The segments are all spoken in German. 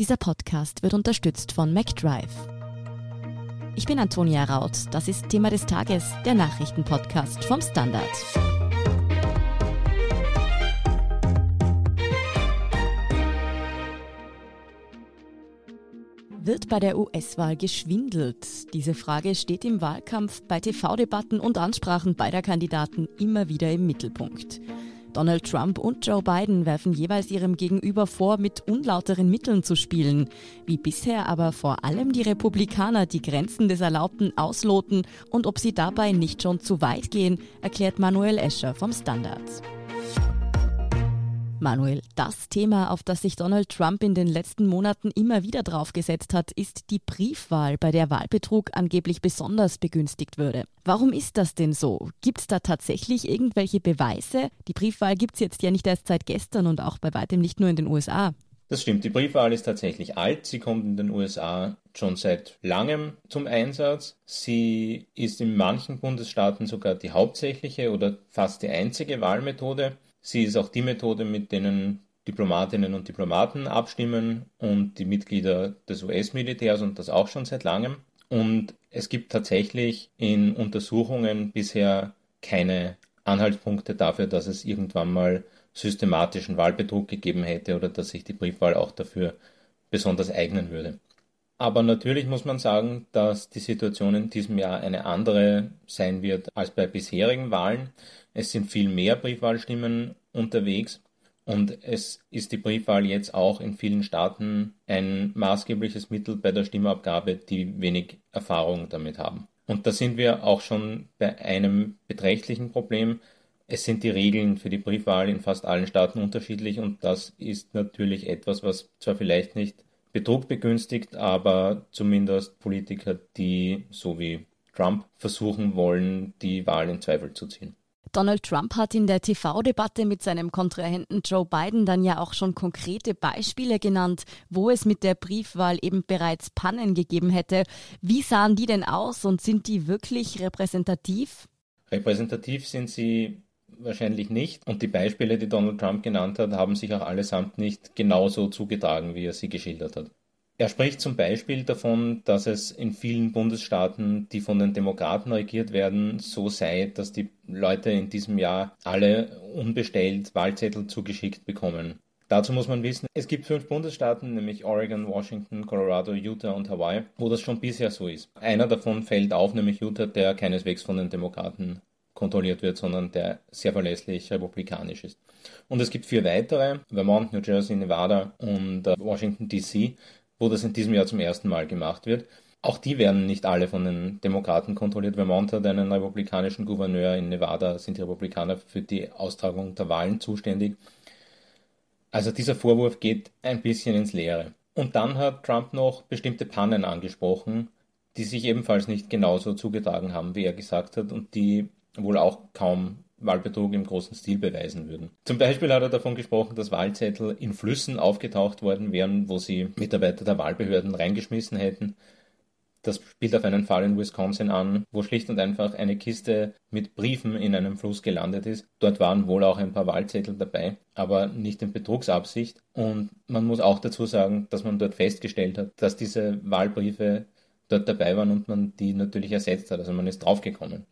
Dieser Podcast wird unterstützt von MacDrive. Ich bin Antonia Raut. Das ist Thema des Tages, der Nachrichtenpodcast vom Standard. Wird bei der US-Wahl geschwindelt? Diese Frage steht im Wahlkampf bei TV-Debatten und Ansprachen beider Kandidaten immer wieder im Mittelpunkt. Donald Trump und Joe Biden werfen jeweils ihrem Gegenüber vor, mit unlauteren Mitteln zu spielen. Wie bisher aber vor allem die Republikaner die Grenzen des Erlaubten ausloten und ob sie dabei nicht schon zu weit gehen, erklärt Manuel Escher vom Standard. Manuel, das Thema, auf das sich Donald Trump in den letzten Monaten immer wieder draufgesetzt hat, ist die Briefwahl, bei der Wahlbetrug angeblich besonders begünstigt würde. Warum ist das denn so? Gibt es da tatsächlich irgendwelche Beweise? Die Briefwahl gibt es jetzt ja nicht erst seit gestern und auch bei weitem nicht nur in den USA. Das stimmt, die Briefwahl ist tatsächlich alt. Sie kommt in den USA schon seit langem zum Einsatz. Sie ist in manchen Bundesstaaten sogar die hauptsächliche oder fast die einzige Wahlmethode. Sie ist auch die Methode, mit denen Diplomatinnen und Diplomaten abstimmen und die Mitglieder des US-Militärs und das auch schon seit langem. Und es gibt tatsächlich in Untersuchungen bisher keine Anhaltspunkte dafür, dass es irgendwann mal systematischen Wahlbetrug gegeben hätte oder dass sich die Briefwahl auch dafür besonders eignen würde. Aber natürlich muss man sagen, dass die Situation in diesem Jahr eine andere sein wird als bei bisherigen Wahlen. Es sind viel mehr Briefwahlstimmen unterwegs und es ist die Briefwahl jetzt auch in vielen Staaten ein maßgebliches Mittel bei der Stimmabgabe, die wenig Erfahrung damit haben. Und da sind wir auch schon bei einem beträchtlichen Problem. Es sind die Regeln für die Briefwahl in fast allen Staaten unterschiedlich und das ist natürlich etwas, was zwar vielleicht nicht Betrug begünstigt, aber zumindest Politiker, die so wie Trump versuchen wollen, die Wahl in Zweifel zu ziehen. Donald Trump hat in der TV-Debatte mit seinem Kontrahenten Joe Biden dann ja auch schon konkrete Beispiele genannt, wo es mit der Briefwahl eben bereits Pannen gegeben hätte. Wie sahen die denn aus und sind die wirklich repräsentativ? Repräsentativ sind sie wahrscheinlich nicht. Und die Beispiele, die Donald Trump genannt hat, haben sich auch allesamt nicht genauso zugetragen, wie er sie geschildert hat. Er spricht zum Beispiel davon, dass es in vielen Bundesstaaten, die von den Demokraten regiert werden, so sei, dass die Leute in diesem Jahr alle unbestellt Wahlzettel zugeschickt bekommen. Dazu muss man wissen, es gibt fünf Bundesstaaten, nämlich Oregon, Washington, Colorado, Utah und Hawaii, wo das schon bisher so ist. Einer davon fällt auf, nämlich Utah, der keineswegs von den Demokraten kontrolliert wird, sondern der sehr verlässlich republikanisch ist. Und es gibt vier weitere, Vermont, New Jersey, Nevada und äh, Washington DC, wo das in diesem Jahr zum ersten Mal gemacht wird. Auch die werden nicht alle von den Demokraten kontrolliert. Vermont hat einen republikanischen Gouverneur, in Nevada sind die Republikaner für die Austragung der Wahlen zuständig. Also dieser Vorwurf geht ein bisschen ins Leere. Und dann hat Trump noch bestimmte Pannen angesprochen, die sich ebenfalls nicht genauso zugetragen haben, wie er gesagt hat, und die wohl auch kaum Wahlbetrug im großen Stil beweisen würden. Zum Beispiel hat er davon gesprochen, dass Wahlzettel in Flüssen aufgetaucht worden wären, wo sie Mitarbeiter der Wahlbehörden reingeschmissen hätten. Das spielt auf einen Fall in Wisconsin an, wo schlicht und einfach eine Kiste mit Briefen in einem Fluss gelandet ist. Dort waren wohl auch ein paar Wahlzettel dabei, aber nicht in Betrugsabsicht. Und man muss auch dazu sagen, dass man dort festgestellt hat, dass diese Wahlbriefe dort dabei waren und man die natürlich ersetzt hat. Also man ist draufgekommen.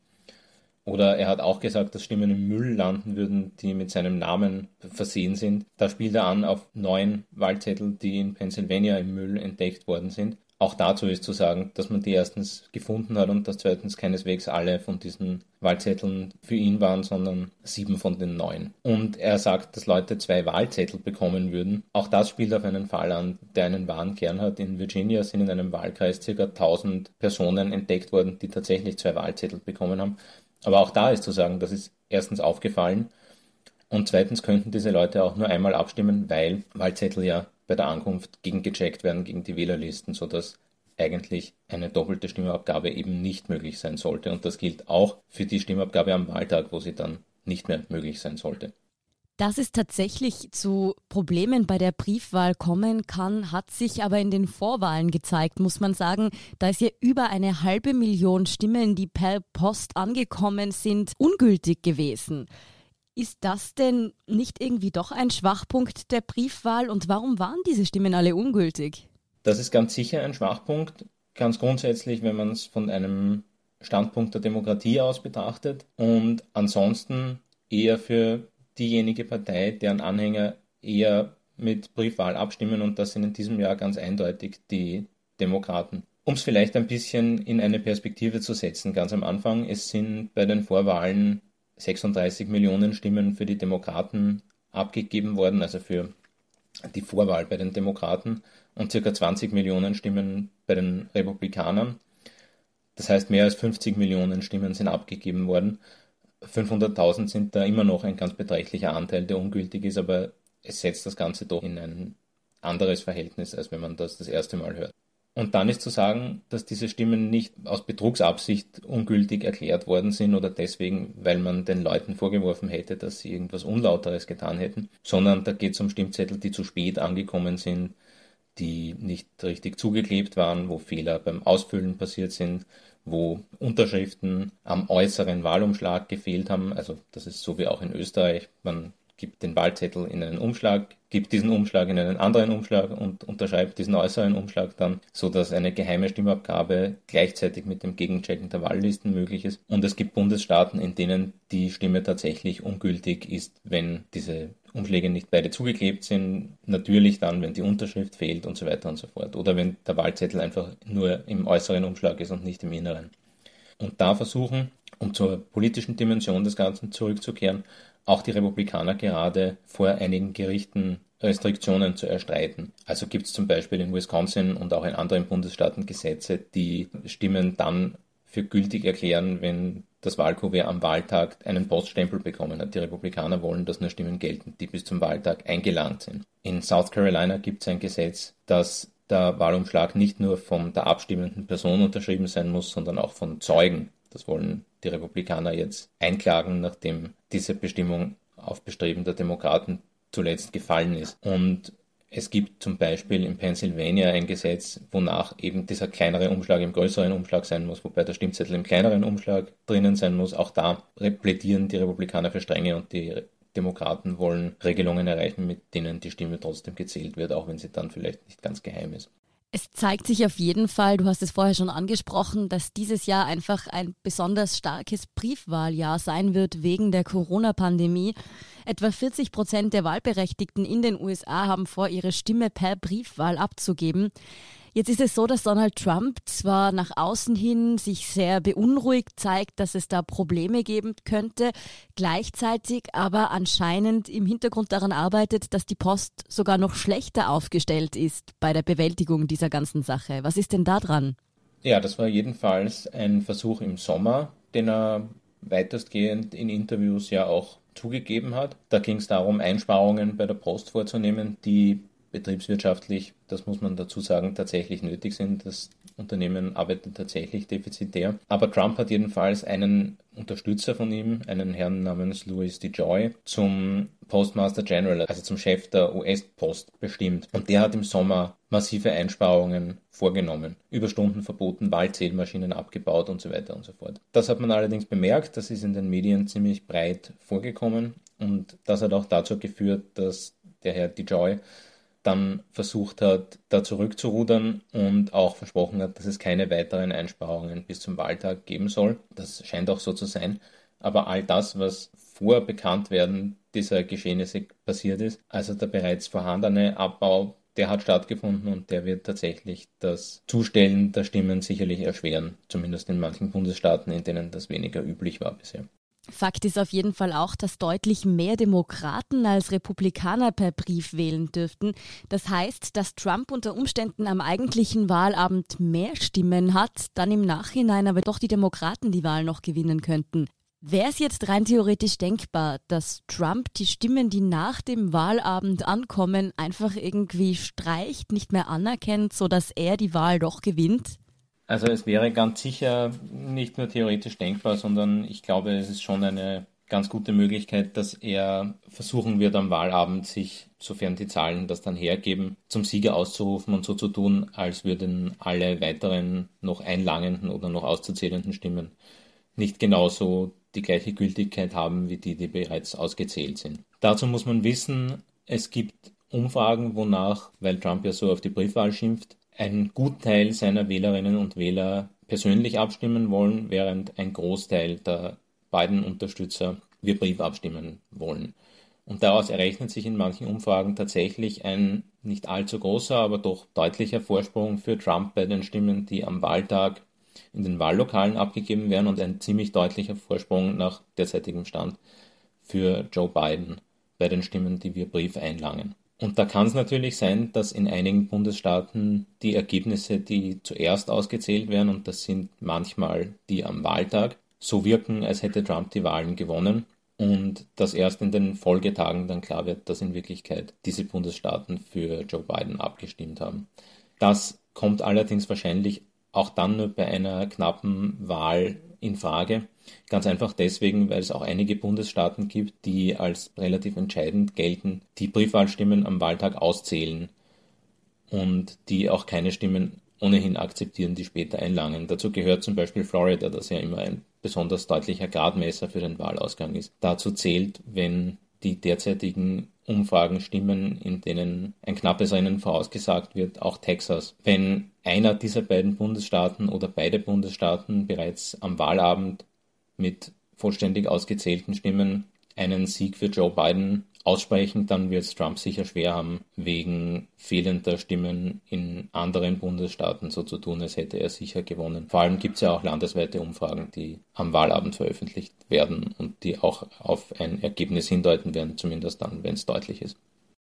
Oder er hat auch gesagt, dass Stimmen im Müll landen würden, die mit seinem Namen versehen sind. Da spielt er an auf neun Wahlzettel, die in Pennsylvania im Müll entdeckt worden sind. Auch dazu ist zu sagen, dass man die erstens gefunden hat und dass zweitens keineswegs alle von diesen Wahlzetteln für ihn waren, sondern sieben von den neun. Und er sagt, dass Leute zwei Wahlzettel bekommen würden. Auch das spielt auf einen Fall an, der einen wahren Kern hat. In Virginia sind in einem Wahlkreis ca. 1000 Personen entdeckt worden, die tatsächlich zwei Wahlzettel bekommen haben. Aber auch da ist zu sagen, das ist erstens aufgefallen und zweitens könnten diese Leute auch nur einmal abstimmen, weil Wahlzettel ja bei der Ankunft gegengecheckt werden gegen die Wählerlisten, sodass eigentlich eine doppelte Stimmabgabe eben nicht möglich sein sollte. Und das gilt auch für die Stimmabgabe am Wahltag, wo sie dann nicht mehr möglich sein sollte. Dass es tatsächlich zu Problemen bei der Briefwahl kommen kann, hat sich aber in den Vorwahlen gezeigt, muss man sagen. Da ist ja über eine halbe Million Stimmen, die per Post angekommen sind, ungültig gewesen. Ist das denn nicht irgendwie doch ein Schwachpunkt der Briefwahl und warum waren diese Stimmen alle ungültig? Das ist ganz sicher ein Schwachpunkt. Ganz grundsätzlich, wenn man es von einem Standpunkt der Demokratie aus betrachtet und ansonsten eher für diejenige Partei, deren Anhänger eher mit Briefwahl abstimmen und das sind in diesem Jahr ganz eindeutig die Demokraten. Um es vielleicht ein bisschen in eine Perspektive zu setzen, ganz am Anfang, es sind bei den Vorwahlen 36 Millionen Stimmen für die Demokraten abgegeben worden, also für die Vorwahl bei den Demokraten und circa 20 Millionen Stimmen bei den Republikanern. Das heißt, mehr als 50 Millionen Stimmen sind abgegeben worden. 500.000 sind da immer noch ein ganz beträchtlicher Anteil, der ungültig ist, aber es setzt das Ganze doch in ein anderes Verhältnis, als wenn man das das erste Mal hört. Und dann ist zu sagen, dass diese Stimmen nicht aus Betrugsabsicht ungültig erklärt worden sind oder deswegen, weil man den Leuten vorgeworfen hätte, dass sie irgendwas Unlauteres getan hätten, sondern da geht es um Stimmzettel, die zu spät angekommen sind, die nicht richtig zugeklebt waren, wo Fehler beim Ausfüllen passiert sind, wo Unterschriften am äußeren Wahlumschlag gefehlt haben. Also das ist so wie auch in Österreich. Man gibt den Wahlzettel in einen Umschlag, gibt diesen Umschlag in einen anderen Umschlag und unterschreibt diesen äußeren Umschlag dann, so dass eine geheime Stimmabgabe gleichzeitig mit dem Gegenchecken der Wahllisten möglich ist. Und es gibt Bundesstaaten, in denen die Stimme tatsächlich ungültig ist, wenn diese Umschläge nicht beide zugeklebt sind. Natürlich dann, wenn die Unterschrift fehlt und so weiter und so fort. Oder wenn der Wahlzettel einfach nur im äußeren Umschlag ist und nicht im inneren. Und da versuchen, um zur politischen Dimension des Ganzen zurückzukehren, auch die Republikaner gerade vor einigen Gerichten Restriktionen zu erstreiten. Also gibt es zum Beispiel in Wisconsin und auch in anderen Bundesstaaten Gesetze, die Stimmen dann für gültig erklären, wenn das Wahlkuvert am Wahltag einen Poststempel bekommen hat. Die Republikaner wollen, dass nur Stimmen gelten, die bis zum Wahltag eingelangt sind. In South Carolina gibt es ein Gesetz, dass der Wahlumschlag nicht nur von der abstimmenden Person unterschrieben sein muss, sondern auch von Zeugen. Das wollen die Republikaner jetzt einklagen, nachdem diese Bestimmung auf Bestreben der Demokraten zuletzt gefallen ist. Und es gibt zum Beispiel in Pennsylvania ein Gesetz, wonach eben dieser kleinere Umschlag im größeren Umschlag sein muss, wobei der Stimmzettel im kleineren Umschlag drinnen sein muss. Auch da plädieren die Republikaner für strenge und die Demokraten wollen Regelungen erreichen, mit denen die Stimme trotzdem gezählt wird, auch wenn sie dann vielleicht nicht ganz geheim ist. Es zeigt sich auf jeden Fall, du hast es vorher schon angesprochen, dass dieses Jahr einfach ein besonders starkes Briefwahljahr sein wird wegen der Corona-Pandemie. Etwa 40 Prozent der Wahlberechtigten in den USA haben vor, ihre Stimme per Briefwahl abzugeben. Jetzt ist es so, dass Donald Trump zwar nach außen hin sich sehr beunruhigt zeigt, dass es da Probleme geben könnte, gleichzeitig aber anscheinend im Hintergrund daran arbeitet, dass die Post sogar noch schlechter aufgestellt ist bei der Bewältigung dieser ganzen Sache. Was ist denn da dran? Ja, das war jedenfalls ein Versuch im Sommer, den er weitestgehend in Interviews ja auch zugegeben hat. Da ging es darum, Einsparungen bei der Post vorzunehmen, die betriebswirtschaftlich, das muss man dazu sagen, tatsächlich nötig sind. Das Unternehmen arbeitet tatsächlich defizitär. Aber Trump hat jedenfalls einen Unterstützer von ihm, einen Herrn namens Louis DeJoy, zum Postmaster General, also zum Chef der US-Post bestimmt. Und der hat im Sommer massive Einsparungen vorgenommen, Überstunden verboten, Wahlzählmaschinen abgebaut und so weiter und so fort. Das hat man allerdings bemerkt, das ist in den Medien ziemlich breit vorgekommen und das hat auch dazu geführt, dass der Herr DeJoy dann versucht hat, da zurückzurudern und auch versprochen hat, dass es keine weiteren Einsparungen bis zum Wahltag geben soll. Das scheint auch so zu sein. Aber all das, was vor Bekanntwerden dieser Geschehnisse passiert ist, also der bereits vorhandene Abbau, der hat stattgefunden und der wird tatsächlich das Zustellen der Stimmen sicherlich erschweren, zumindest in manchen Bundesstaaten, in denen das weniger üblich war bisher. Fakt ist auf jeden Fall auch, dass deutlich mehr Demokraten als Republikaner per Brief wählen dürften. Das heißt, dass Trump unter Umständen am eigentlichen Wahlabend mehr Stimmen hat, dann im Nachhinein aber doch die Demokraten die Wahl noch gewinnen könnten. Wäre es jetzt rein theoretisch denkbar, dass Trump die Stimmen, die nach dem Wahlabend ankommen, einfach irgendwie streicht, nicht mehr anerkennt, sodass er die Wahl doch gewinnt? Also es wäre ganz sicher nicht nur theoretisch denkbar, sondern ich glaube, es ist schon eine ganz gute Möglichkeit, dass er versuchen wird, am Wahlabend sich, sofern die Zahlen das dann hergeben, zum Sieger auszurufen und so zu tun, als würden alle weiteren noch einlangenden oder noch auszuzählenden Stimmen nicht genauso die gleiche Gültigkeit haben wie die, die bereits ausgezählt sind. Dazu muss man wissen, es gibt Umfragen, wonach, weil Trump ja so auf die Briefwahl schimpft, ein Gutteil seiner Wählerinnen und Wähler persönlich abstimmen wollen, während ein Großteil der beiden Unterstützer wir Brief abstimmen wollen. Und daraus errechnet sich in manchen Umfragen tatsächlich ein nicht allzu großer, aber doch deutlicher Vorsprung für Trump bei den Stimmen, die am Wahltag in den Wahllokalen abgegeben werden und ein ziemlich deutlicher Vorsprung nach derzeitigem Stand für Joe Biden bei den Stimmen, die wir Brief einlangen. Und da kann es natürlich sein, dass in einigen Bundesstaaten die Ergebnisse, die zuerst ausgezählt werden, und das sind manchmal die am Wahltag, so wirken, als hätte Trump die Wahlen gewonnen und dass erst in den Folgetagen dann klar wird, dass in Wirklichkeit diese Bundesstaaten für Joe Biden abgestimmt haben. Das kommt allerdings wahrscheinlich auch dann nur bei einer knappen Wahl in Frage. Ganz einfach deswegen, weil es auch einige Bundesstaaten gibt, die als relativ entscheidend gelten, die Briefwahlstimmen am Wahltag auszählen und die auch keine Stimmen ohnehin akzeptieren, die später einlangen. Dazu gehört zum Beispiel Florida, das ja immer ein besonders deutlicher Gradmesser für den Wahlausgang ist. Dazu zählt, wenn die derzeitigen Umfragen stimmen, in denen ein knappes Rennen vorausgesagt wird, auch Texas. Wenn einer dieser beiden Bundesstaaten oder beide Bundesstaaten bereits am Wahlabend mit vollständig ausgezählten Stimmen einen Sieg für Joe Biden aussprechen, dann wird es Trump sicher schwer haben, wegen fehlender Stimmen in anderen Bundesstaaten so zu tun, als hätte er sicher gewonnen. Vor allem gibt es ja auch landesweite Umfragen, die am Wahlabend veröffentlicht werden und die auch auf ein Ergebnis hindeuten werden, zumindest dann, wenn es deutlich ist.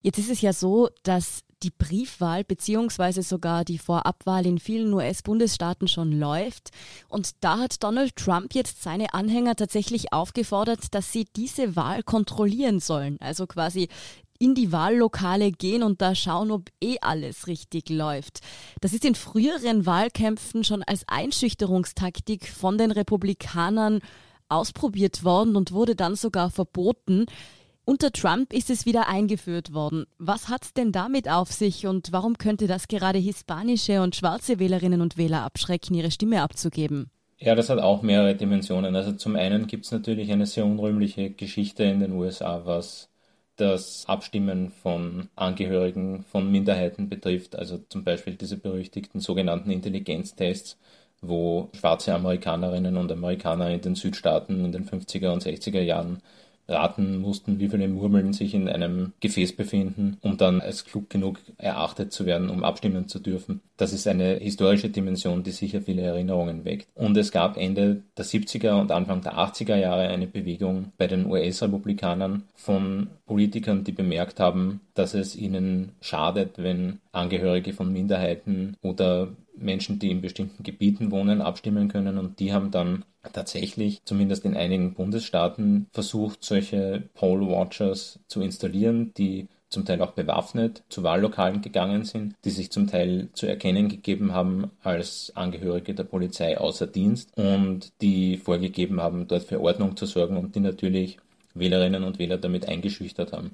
Jetzt ist es ja so, dass die Briefwahl bzw. sogar die Vorabwahl in vielen US-Bundesstaaten schon läuft. Und da hat Donald Trump jetzt seine Anhänger tatsächlich aufgefordert, dass sie diese Wahl kontrollieren sollen. Also quasi in die Wahllokale gehen und da schauen, ob eh alles richtig läuft. Das ist in früheren Wahlkämpfen schon als Einschüchterungstaktik von den Republikanern ausprobiert worden und wurde dann sogar verboten. Unter Trump ist es wieder eingeführt worden. Was hat es denn damit auf sich und warum könnte das gerade hispanische und schwarze Wählerinnen und Wähler abschrecken, ihre Stimme abzugeben? Ja, das hat auch mehrere Dimensionen. Also zum einen gibt es natürlich eine sehr unrühmliche Geschichte in den USA, was das Abstimmen von Angehörigen von Minderheiten betrifft. Also zum Beispiel diese berüchtigten sogenannten Intelligenztests, wo schwarze Amerikanerinnen und Amerikaner in den Südstaaten in den 50er und 60er Jahren raten mussten, wie viele Murmeln sich in einem Gefäß befinden, um dann als klug genug erachtet zu werden, um abstimmen zu dürfen. Das ist eine historische Dimension, die sicher viele Erinnerungen weckt. Und es gab Ende der 70er und Anfang der 80er Jahre eine Bewegung bei den US-Republikanern von Politikern, die bemerkt haben, dass es ihnen schadet, wenn Angehörige von Minderheiten oder Menschen, die in bestimmten Gebieten wohnen, abstimmen können. Und die haben dann tatsächlich, zumindest in einigen Bundesstaaten, versucht, solche Poll Watchers zu installieren, die zum Teil auch bewaffnet zu Wahllokalen gegangen sind, die sich zum Teil zu erkennen gegeben haben als Angehörige der Polizei außer Dienst und die vorgegeben haben, dort für Ordnung zu sorgen und die natürlich Wählerinnen und Wähler damit eingeschüchtert haben.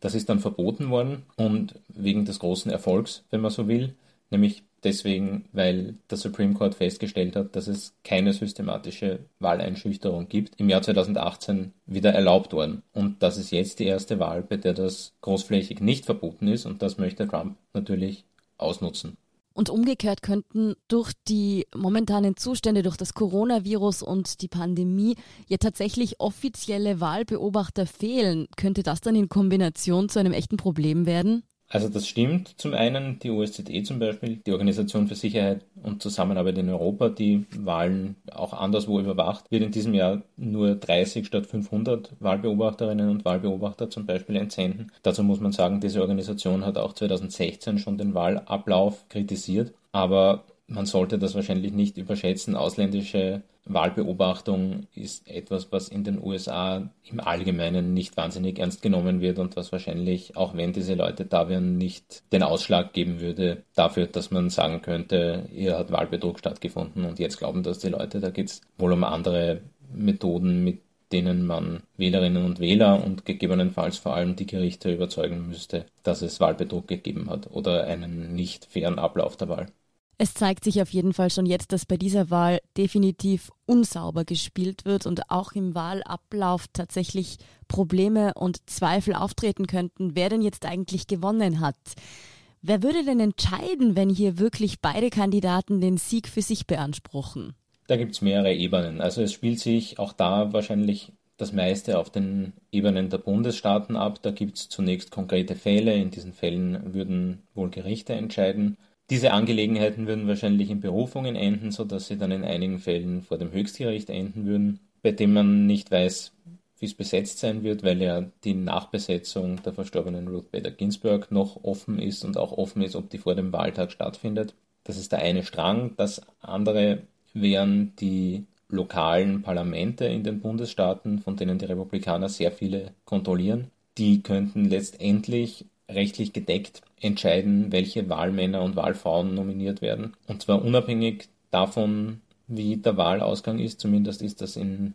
Das ist dann verboten worden und wegen des großen Erfolgs, wenn man so will, nämlich deswegen, weil der Supreme Court festgestellt hat, dass es keine systematische Wahleinschüchterung gibt, im Jahr 2018 wieder erlaubt worden. Und das ist jetzt die erste Wahl, bei der das großflächig nicht verboten ist und das möchte Trump natürlich ausnutzen. Und umgekehrt könnten durch die momentanen Zustände, durch das Coronavirus und die Pandemie ja tatsächlich offizielle Wahlbeobachter fehlen. Könnte das dann in Kombination zu einem echten Problem werden? Also das stimmt. Zum einen die OSZE zum Beispiel, die Organisation für Sicherheit und Zusammenarbeit in Europa, die Wahlen auch anderswo überwacht, wird in diesem Jahr nur 30 statt 500 Wahlbeobachterinnen und Wahlbeobachter zum Beispiel entsenden. Dazu muss man sagen, diese Organisation hat auch 2016 schon den Wahlablauf kritisiert, aber man sollte das wahrscheinlich nicht überschätzen. Ausländische Wahlbeobachtung ist etwas, was in den USA im Allgemeinen nicht wahnsinnig ernst genommen wird und was wahrscheinlich, auch wenn diese Leute da wären, nicht den Ausschlag geben würde dafür, dass man sagen könnte, hier hat Wahlbetrug stattgefunden und jetzt glauben das die Leute. Da geht es wohl um andere Methoden, mit denen man Wählerinnen und Wähler und gegebenenfalls vor allem die Gerichte überzeugen müsste, dass es Wahlbetrug gegeben hat oder einen nicht fairen Ablauf der Wahl. Es zeigt sich auf jeden Fall schon jetzt, dass bei dieser Wahl definitiv unsauber gespielt wird und auch im Wahlablauf tatsächlich Probleme und Zweifel auftreten könnten, wer denn jetzt eigentlich gewonnen hat. Wer würde denn entscheiden, wenn hier wirklich beide Kandidaten den Sieg für sich beanspruchen? Da gibt es mehrere Ebenen. Also es spielt sich auch da wahrscheinlich das meiste auf den Ebenen der Bundesstaaten ab. Da gibt es zunächst konkrete Fälle. In diesen Fällen würden wohl Gerichte entscheiden. Diese Angelegenheiten würden wahrscheinlich in Berufungen enden, sodass sie dann in einigen Fällen vor dem Höchstgericht enden würden, bei dem man nicht weiß, wie es besetzt sein wird, weil ja die Nachbesetzung der verstorbenen Ruth Bader Ginsburg noch offen ist und auch offen ist, ob die vor dem Wahltag stattfindet. Das ist der eine Strang. Das andere wären die lokalen Parlamente in den Bundesstaaten, von denen die Republikaner sehr viele kontrollieren. Die könnten letztendlich rechtlich gedeckt entscheiden, welche Wahlmänner und Wahlfrauen nominiert werden. Und zwar unabhängig davon, wie der Wahlausgang ist. Zumindest ist das in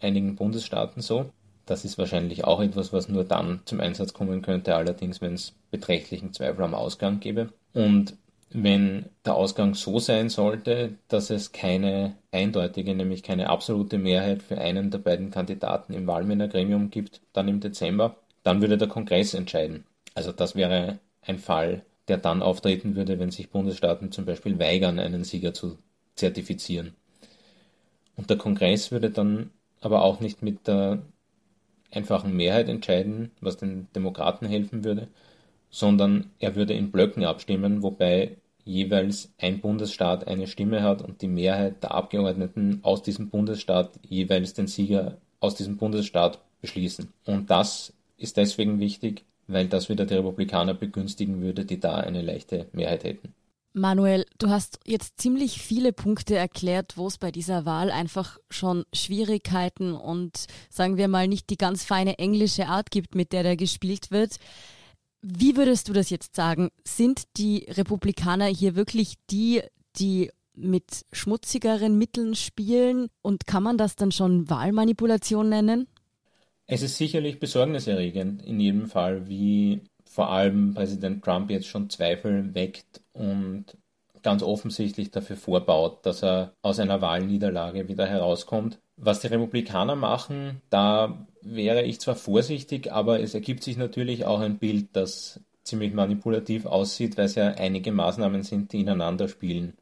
einigen Bundesstaaten so. Das ist wahrscheinlich auch etwas, was nur dann zum Einsatz kommen könnte, allerdings wenn es beträchtlichen Zweifel am Ausgang gäbe. Und wenn der Ausgang so sein sollte, dass es keine eindeutige, nämlich keine absolute Mehrheit für einen der beiden Kandidaten im Wahlmännergremium gibt, dann im Dezember, dann würde der Kongress entscheiden. Also das wäre ein Fall, der dann auftreten würde, wenn sich Bundesstaaten zum Beispiel weigern, einen Sieger zu zertifizieren. Und der Kongress würde dann aber auch nicht mit der einfachen Mehrheit entscheiden, was den Demokraten helfen würde, sondern er würde in Blöcken abstimmen, wobei jeweils ein Bundesstaat eine Stimme hat und die Mehrheit der Abgeordneten aus diesem Bundesstaat jeweils den Sieger aus diesem Bundesstaat beschließen. Und das ist deswegen wichtig, weil das wieder die Republikaner begünstigen würde, die da eine leichte Mehrheit hätten. Manuel, du hast jetzt ziemlich viele Punkte erklärt, wo es bei dieser Wahl einfach schon Schwierigkeiten und sagen wir mal nicht die ganz feine englische Art gibt, mit der da gespielt wird. Wie würdest du das jetzt sagen? Sind die Republikaner hier wirklich die, die mit schmutzigeren Mitteln spielen und kann man das dann schon Wahlmanipulation nennen? Es ist sicherlich besorgniserregend in jedem Fall, wie vor allem Präsident Trump jetzt schon Zweifel weckt und ganz offensichtlich dafür vorbaut, dass er aus einer Wahlniederlage wieder herauskommt. Was die Republikaner machen, da wäre ich zwar vorsichtig, aber es ergibt sich natürlich auch ein Bild, das ziemlich manipulativ aussieht, weil es ja einige Maßnahmen sind, die ineinander spielen.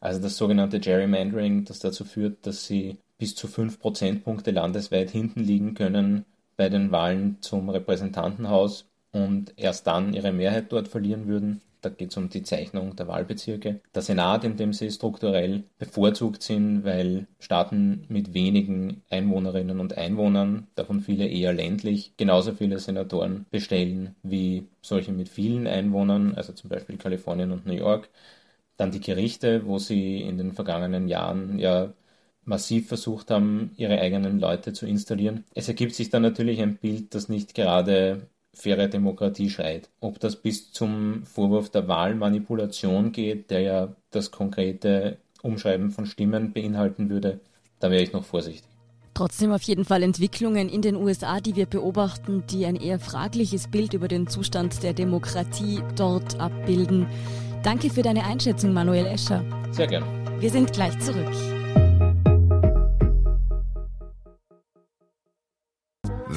Also das sogenannte Gerrymandering, das dazu führt, dass sie bis zu fünf Prozentpunkte landesweit hinten liegen können bei den Wahlen zum Repräsentantenhaus und erst dann ihre Mehrheit dort verlieren würden. Da geht es um die Zeichnung der Wahlbezirke. Der Senat, in dem sie strukturell bevorzugt sind, weil Staaten mit wenigen Einwohnerinnen und Einwohnern, davon viele eher ländlich, genauso viele Senatoren bestellen wie solche mit vielen Einwohnern, also zum Beispiel Kalifornien und New York. Dann die Gerichte, wo sie in den vergangenen Jahren ja massiv versucht haben, ihre eigenen Leute zu installieren. Es ergibt sich dann natürlich ein Bild, das nicht gerade faire Demokratie schreit. Ob das bis zum Vorwurf der Wahlmanipulation geht, der ja das konkrete Umschreiben von Stimmen beinhalten würde, da wäre ich noch vorsichtig. Trotzdem auf jeden Fall Entwicklungen in den USA, die wir beobachten, die ein eher fragliches Bild über den Zustand der Demokratie dort abbilden. Danke für deine Einschätzung, Manuel Escher. Sehr gern. Wir sind gleich zurück.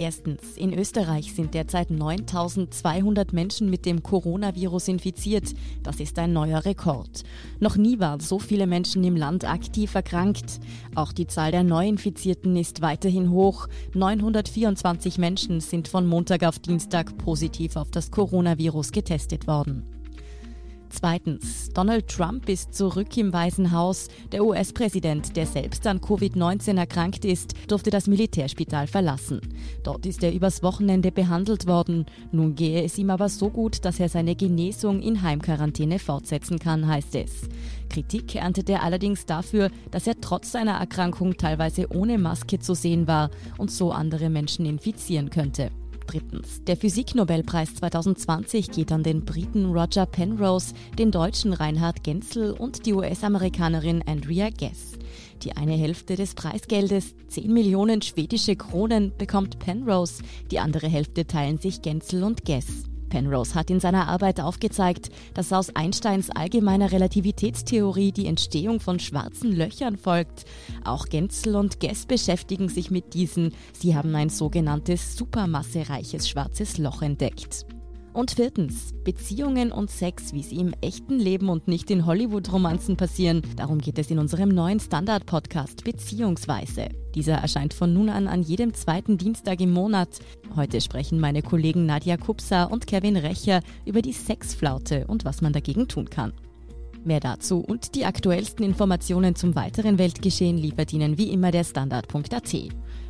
Erstens, in Österreich sind derzeit 9200 Menschen mit dem Coronavirus infiziert. Das ist ein neuer Rekord. Noch nie waren so viele Menschen im Land aktiv erkrankt. Auch die Zahl der Neuinfizierten ist weiterhin hoch. 924 Menschen sind von Montag auf Dienstag positiv auf das Coronavirus getestet worden. Zweitens, Donald Trump ist zurück im Weißen Haus. Der US-Präsident, der selbst an Covid-19 erkrankt ist, durfte das Militärspital verlassen. Dort ist er übers Wochenende behandelt worden. Nun gehe es ihm aber so gut, dass er seine Genesung in Heimquarantäne fortsetzen kann, heißt es. Kritik erntete er allerdings dafür, dass er trotz seiner Erkrankung teilweise ohne Maske zu sehen war und so andere Menschen infizieren könnte. Drittens. Der Physiknobelpreis 2020 geht an den Briten Roger Penrose, den Deutschen Reinhard Genzel und die US-Amerikanerin Andrea Guess. Die eine Hälfte des Preisgeldes, 10 Millionen schwedische Kronen, bekommt Penrose, die andere Hälfte teilen sich Genzel und Guess. Penrose hat in seiner Arbeit aufgezeigt, dass aus Einsteins allgemeiner Relativitätstheorie die Entstehung von schwarzen Löchern folgt. Auch Genzel und Guess beschäftigen sich mit diesen. Sie haben ein sogenanntes supermassereiches schwarzes Loch entdeckt. Und viertens, Beziehungen und Sex, wie sie im echten Leben und nicht in Hollywood-Romanzen passieren. Darum geht es in unserem neuen Standard-Podcast Beziehungsweise. Dieser erscheint von nun an an jedem zweiten Dienstag im Monat. Heute sprechen meine Kollegen Nadja Kupsa und Kevin Recher über die Sexflaute und was man dagegen tun kann. Mehr dazu und die aktuellsten Informationen zum weiteren Weltgeschehen liefert Ihnen wie immer der Standard.at.